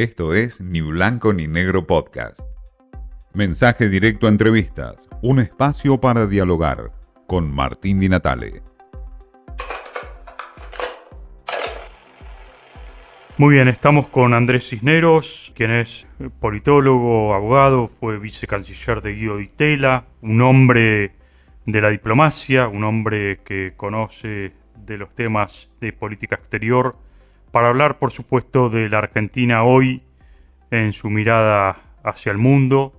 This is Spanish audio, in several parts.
Esto es Ni Blanco ni Negro Podcast. Mensaje directo a entrevistas, un espacio para dialogar con Martín Di Natale. Muy bien, estamos con Andrés Cisneros, quien es politólogo, abogado, fue vicecanciller de Guido Di Tella, un hombre de la diplomacia, un hombre que conoce de los temas de política exterior, para hablar, por supuesto, de la Argentina hoy en su mirada hacia el mundo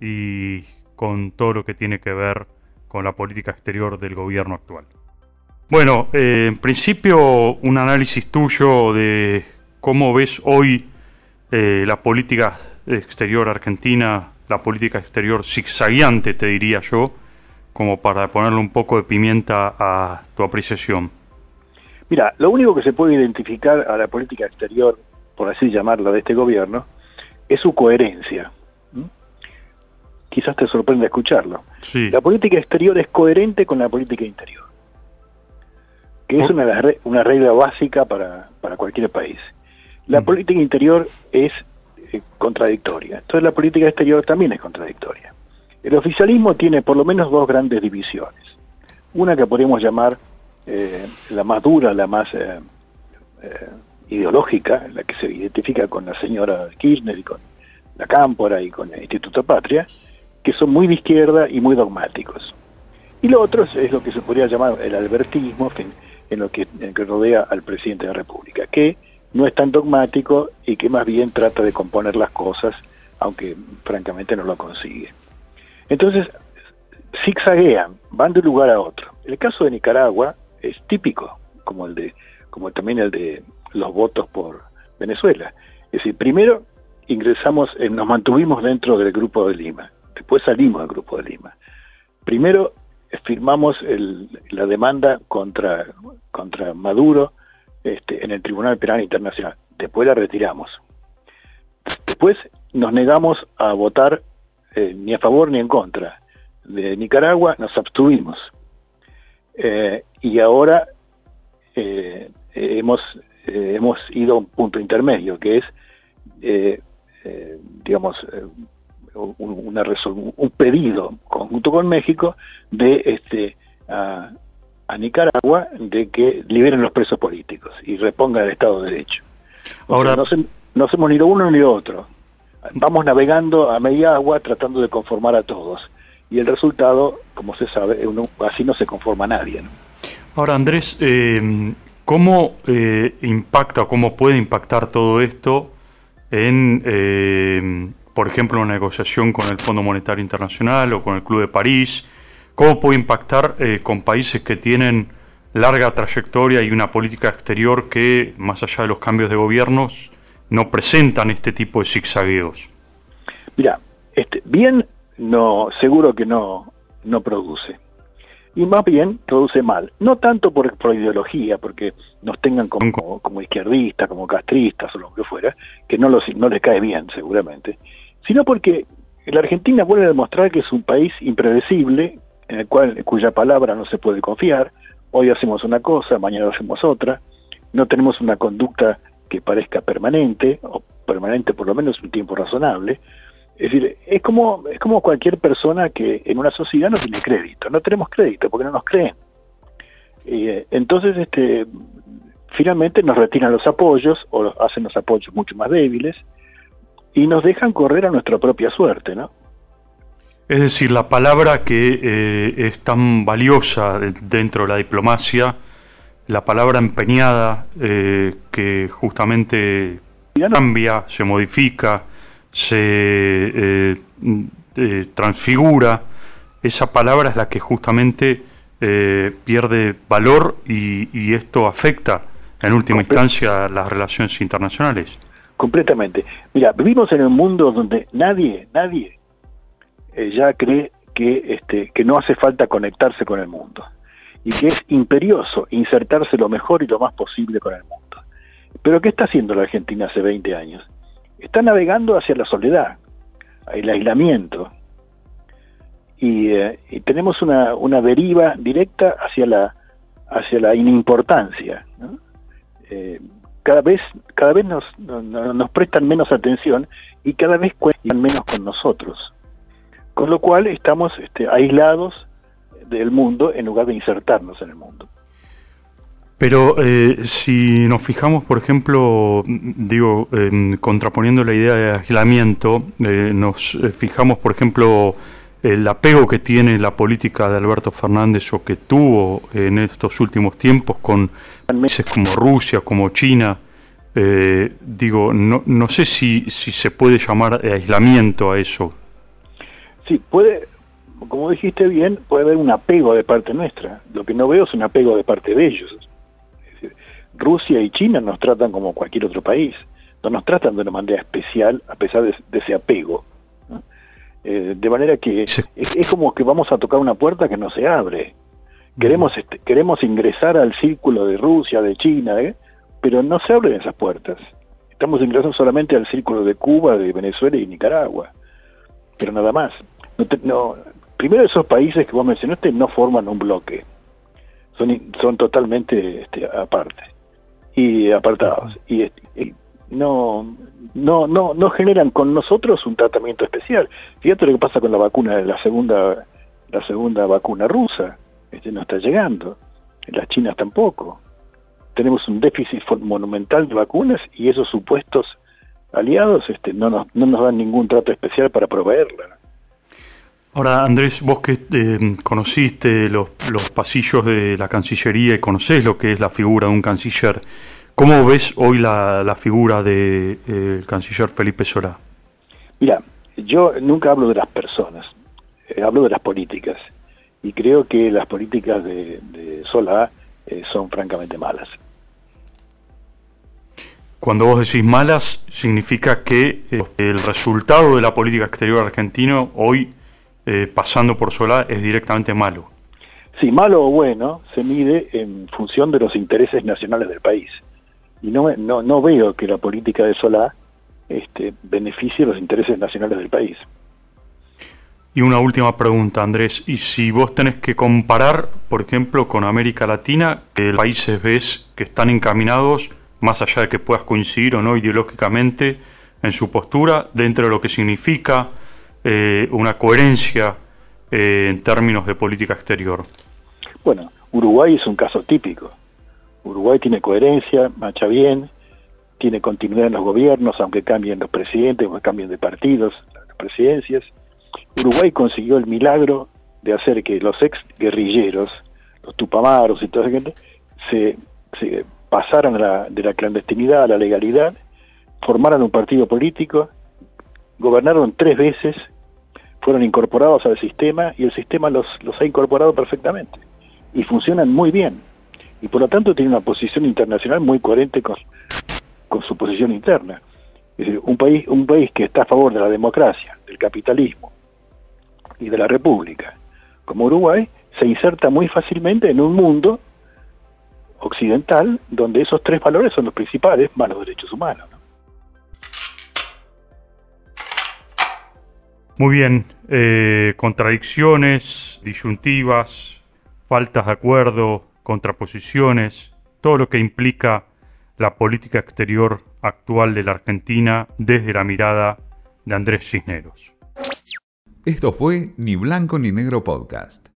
y con todo lo que tiene que ver con la política exterior del gobierno actual. Bueno, eh, en principio un análisis tuyo de cómo ves hoy eh, la política exterior argentina, la política exterior zigzagueante, te diría yo, como para ponerle un poco de pimienta a tu apreciación. Mira, lo único que se puede identificar a la política exterior, por así llamarla, de este gobierno, es su coherencia. Quizás te sorprenda escucharlo. La política exterior es coherente con la política interior, que es una, una regla básica para, para cualquier país. La política interior es eh, contradictoria, entonces la política exterior también es contradictoria. El oficialismo tiene por lo menos dos grandes divisiones. Una que podríamos llamar eh, la más dura, la más eh, eh, ideológica, la que se identifica con la señora Kirchner y con la Cámpora y con el Instituto Patria, que son muy de izquierda y muy dogmáticos. Y lo otro es, lo que se podría llamar el albertismo, en, lo que, que rodea al presidente de la República, que no es tan dogmático y que más bien trata de componer las cosas, aunque francamente no lo consigue. Entonces, zigzaguean, van de un lugar a otro. El caso de Nicaragua es típico, como el de, como también el de los votos por Venezuela. Es decir, primero ingresamos, eh, nos mantuvimos dentro del Grupo de Lima, después salimos del Grupo de Lima. Primero eh, firmamos la demanda contra, contra Maduro este, en el Tribunal Penal Internacional, después la retiramos. Después nos negamos a votar eh, ni a favor ni en contra. De Nicaragua nos abstuvimos. Eh, y ahora eh, hemos, eh, hemos ido a un punto intermedio, que es, digamos, un, una un pedido conjunto con México de este a, Nicaragua de que liberen los presos políticos y repongan el Estado de Derecho. Ahora no, se, no hemos ni lo uno ni lo otro. Vamos navegando a media agua tratando de conformar a todos y el resultado, como se sabe, así no se conforma nadie. Ahora, Andrés, eh, ¿cómo eh, impacta o cómo puede impactar todo esto en, eh, por ejemplo, una negociación con el Fondo Monetario Internacional o con el Club de París? ¿Cómo puede impactar con países que tienen larga trayectoria y una política exterior que, más allá de los cambios de gobiernos, no presentan este tipo de zigzagueos? Mira, este, bien no, seguro que no, no produce. Y más bien produce mal. No tanto por, ideología, porque nos tengan como, como izquierdistas, como castristas o lo que fuera, que no, los, no les cae bien seguramente, sino porque la Argentina vuelve a demostrar que es un país impredecible, en el cual, cuya palabra no se puede confiar. Hoy hacemos una cosa, mañana hacemos otra. No tenemos una conducta que parezca permanente, o permanente por lo menos un tiempo razonable. Es decir, es como, es como cualquier persona que en una sociedad no tiene crédito. No tenemos crédito porque no nos creen. Eh, entonces, este, finalmente nos retiran los apoyos o hacen los apoyos mucho más débiles y nos dejan correr a nuestra propia suerte, ¿no? Es decir, la palabra que eh, es tan valiosa dentro de la diplomacia, la palabra empeñada, eh, que justamente cambia, se modifica, se eh, eh, transfigura, esa palabra es la que justamente eh, pierde valor y, esto afecta en última instancia las relaciones internacionales. Completamente. Mira, vivimos en un mundo donde nadie, nadie ya cree que, este, que no hace falta conectarse con el mundo y que es imperioso insertarse lo mejor y lo más posible con el mundo. Pero ¿qué está haciendo la Argentina hace 20 años? Está navegando hacia la soledad, el aislamiento. Y, eh, tenemos una, una, deriva directa hacia la, hacia la inimportancia. Eh, cada vez, cada vez nos, nos prestan menos atención y cada vez cuentan menos con nosotros. Con lo cual estamos este, aislados del mundo en lugar de insertarnos en el mundo. Pero eh, si nos fijamos, por ejemplo, digo, contraponiendo la idea de aislamiento, eh, nos eh, fijamos, por ejemplo, el apego que tiene la política de Alberto Fernández o que tuvo en estos últimos tiempos con países como Rusia, como China. digo, no, no sé si, si se puede llamar aislamiento a eso. Sí, puede, como dijiste bien, puede haber un apego de parte nuestra. Lo que no veo es un apego de parte de ellos. Rusia y China nos tratan como cualquier otro país, no nos tratan de una manera especial a pesar de, ese apego. Eh, de manera que es, como que vamos a tocar una puerta que no se abre. Queremos, este, queremos ingresar al círculo de Rusia, de China, ¿eh? pero no se abren esas puertas. Estamos ingresando solamente al círculo de Cuba, de Venezuela y Nicaragua, pero nada más. No, primero esos países que vos mencionaste no forman un bloque, son, son totalmente este, aparte y apartados. Y, no no no no generan con nosotros un tratamiento especial. Fíjate lo que pasa con la vacuna la segunda la segunda vacuna rusa este no está llegando. Las chinas tampoco. Tenemos un déficit monumental de vacunas y esos supuestos aliados este no nos, no nos dan ningún trato especial para proveerla Ahora, Andrés, vos que eh, conociste los, los, pasillos de la Cancillería y conocés lo que es la figura de un canciller, ¿cómo ves hoy la, la figura del de, eh, canciller Felipe Solá? Mira, yo nunca hablo de las personas, eh, hablo de las políticas, y creo que las políticas de, de Solá son francamente malas. Cuando vos decís malas, significa que el resultado de la política exterior argentino hoy eh, pasando por Solá es directamente malo. Sí, malo o bueno se mide en función de los intereses nacionales del país. Y no, no, no veo que la política de Solá este, beneficie los intereses nacionales del país. Y una última pregunta, Andrés. Y si vos tenés que comparar, por ejemplo, con América Latina, que países ves que están encaminados, más allá de que puedas coincidir o no ideológicamente, en su postura, dentro de lo que significa eh, una coherencia eh, en términos de política exterior? Bueno, Uruguay es un caso típico. Uruguay tiene coherencia, marcha bien, tiene continuidad en los gobiernos, aunque cambien los presidentes o cambien de partidos, las presidencias. Uruguay consiguió el milagro de hacer que los ex guerrilleros, los tupamaros y todo eso, se, se pasaran de la clandestinidad a la legalidad, formaran un partido político, gobernaron tres veces fueron incorporados al sistema y el sistema los, los ha incorporado perfectamente y funcionan muy bien y por lo tanto tiene una posición internacional muy coherente con, con su posición interna. Un país, un país que está a favor de la democracia, del capitalismo y de la república, como Uruguay, se inserta muy fácilmente en un mundo occidental donde esos tres valores son los principales, más los derechos humanos. Muy bien, eh, contradicciones, disyuntivas, faltas de acuerdo, contraposiciones, todo lo que implica la política exterior actual de la Argentina desde la mirada de Andrés Cisneros. Esto fue Ni Blanco ni Negro Podcast.